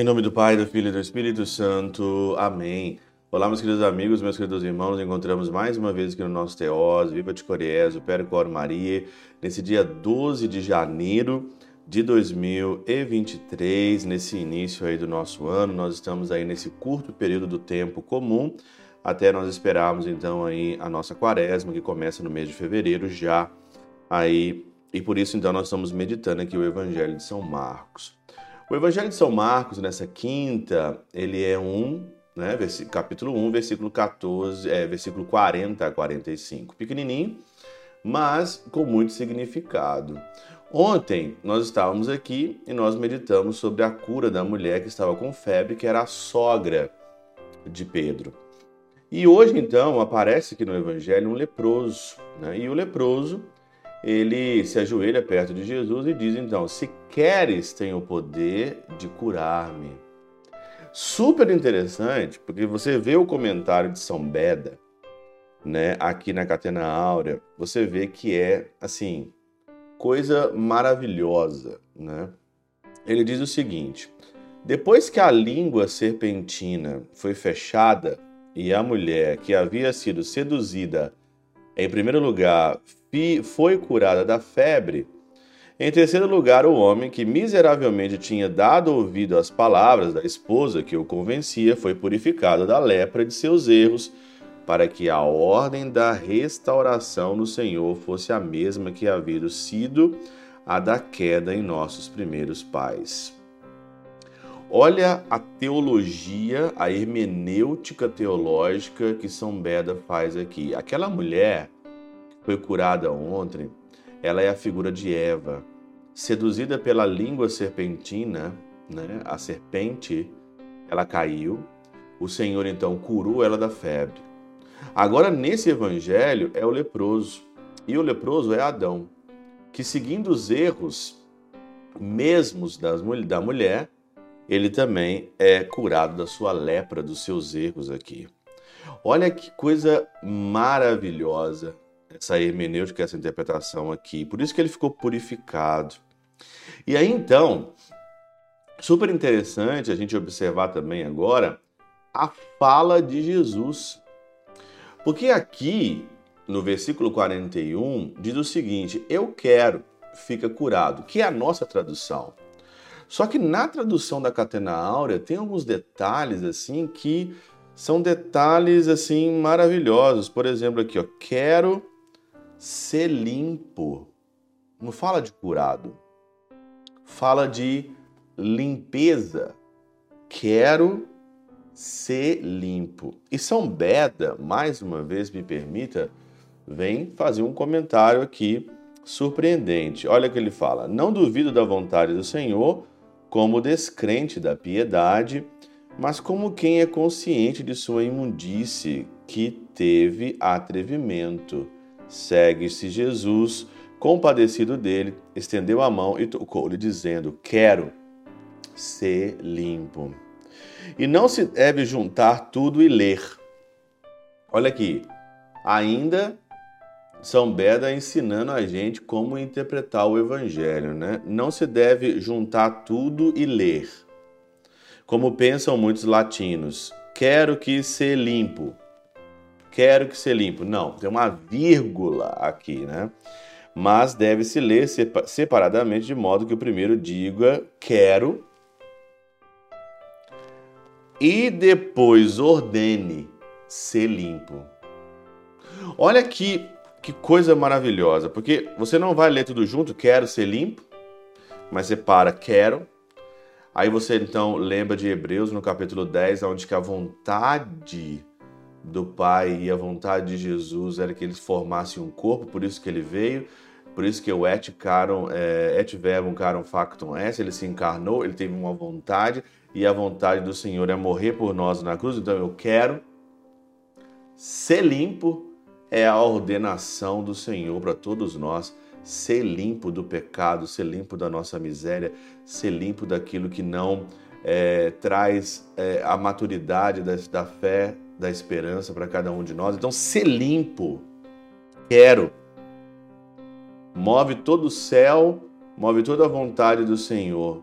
Em nome do Pai, do Filho e do Espírito Santo. Amém. Olá, meus queridos amigos, meus queridos irmãos. Encontramos mais uma vez aqui no nosso Teós, Viva de Coriésio, Percor Maria, nesse dia 12 de janeiro de 2023, nesse início aí do nosso ano. Nós estamos aí nesse curto período do tempo comum, até nós esperarmos então aí a nossa quaresma, que começa no mês de fevereiro já aí. E por isso então nós estamos meditando aqui o Evangelho de São Marcos. O Evangelho de São Marcos, nessa quinta, ele é um, né, capítulo 1, versículo 14, é, versículo 40 a 45. Pequenininho, mas com muito significado. Ontem nós estávamos aqui e nós meditamos sobre a cura da mulher que estava com febre, que era a sogra de Pedro. E hoje, então, aparece aqui no Evangelho um leproso. Né? E o leproso ele se ajoelha perto de Jesus e diz então: Se queres, tem o poder de curar-me. Super interessante, porque você vê o comentário de São Beda, né, aqui na Catena Áurea, você vê que é assim, coisa maravilhosa, né? Ele diz o seguinte: Depois que a língua serpentina foi fechada e a mulher que havia sido seduzida em primeiro lugar foi curada da febre. Em terceiro lugar, o homem que miseravelmente tinha dado ouvido às palavras da esposa que o convencia foi purificado da lepra de seus erros, para que a ordem da restauração no Senhor fosse a mesma que havia sido a da queda em nossos primeiros pais. Olha a teologia, a hermenêutica teológica que São Beda faz aqui. Aquela mulher foi curada ontem, ela é a figura de Eva, seduzida pela língua serpentina, né? A serpente, ela caiu. O Senhor então curou ela da febre. Agora nesse evangelho é o leproso. E o leproso é Adão, que seguindo os erros mesmos das, da mulher, ele também é curado da sua lepra, dos seus erros aqui. Olha que coisa maravilhosa essa hermenêutica, essa interpretação aqui. Por isso que ele ficou purificado. E aí então, super interessante a gente observar também agora a fala de Jesus. Porque aqui, no versículo 41, diz o seguinte: Eu quero, fica curado, que é a nossa tradução. Só que na tradução da Catena Áurea tem alguns detalhes assim que são detalhes assim maravilhosos. Por exemplo, aqui, ó, quero ser limpo. Não fala de curado. Fala de limpeza. Quero ser limpo. E São Beda, mais uma vez, me permita, vem fazer um comentário aqui surpreendente. Olha o que ele fala: Não duvido da vontade do Senhor, como descrente da piedade, mas como quem é consciente de sua imundície, que teve atrevimento Segue-se Jesus, compadecido dele, estendeu a mão e tocou-lhe, dizendo: Quero ser limpo. E não se deve juntar tudo e ler. Olha aqui, ainda São Beda ensinando a gente como interpretar o Evangelho, né? Não se deve juntar tudo e ler. Como pensam muitos latinos, quero que ser limpo quero que seja limpo. Não, tem uma vírgula aqui, né? Mas deve-se ler separadamente, de modo que o primeiro diga quero e depois ordene ser limpo. Olha que, que coisa maravilhosa, porque você não vai ler tudo junto, quero ser limpo, mas você para, quero. Aí você então lembra de Hebreus no capítulo 10, onde que a vontade do Pai e a vontade de Jesus era que eles formassem um corpo, por isso que ele veio, por isso que o et, carum, é, et verbum carum factum est, ele se encarnou, ele teve uma vontade e a vontade do Senhor é morrer por nós na cruz, então eu quero ser limpo é a ordenação do Senhor para todos nós, ser limpo do pecado, ser limpo da nossa miséria, ser limpo daquilo que não é, traz é, a maturidade da, da fé da esperança para cada um de nós. Então, ser limpo, quero. Move todo o céu, move toda a vontade do Senhor.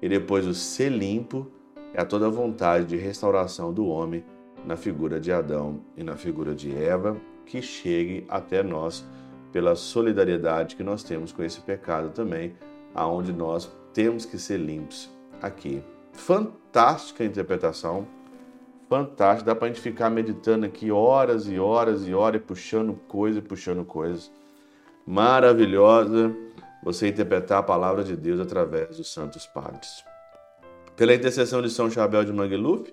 E depois o ser limpo, é a toda vontade de restauração do homem na figura de Adão e na figura de Eva, que chegue até nós pela solidariedade que nós temos com esse pecado também, aonde nós temos que ser limpos aqui. Fantástica interpretação, fantástica. Dá para a gente ficar meditando aqui horas e horas e horas, puxando coisa e puxando coisas. Maravilhosa você interpretar a palavra de Deus através dos santos padres. Pela intercessão de São Chabel de Mangluf,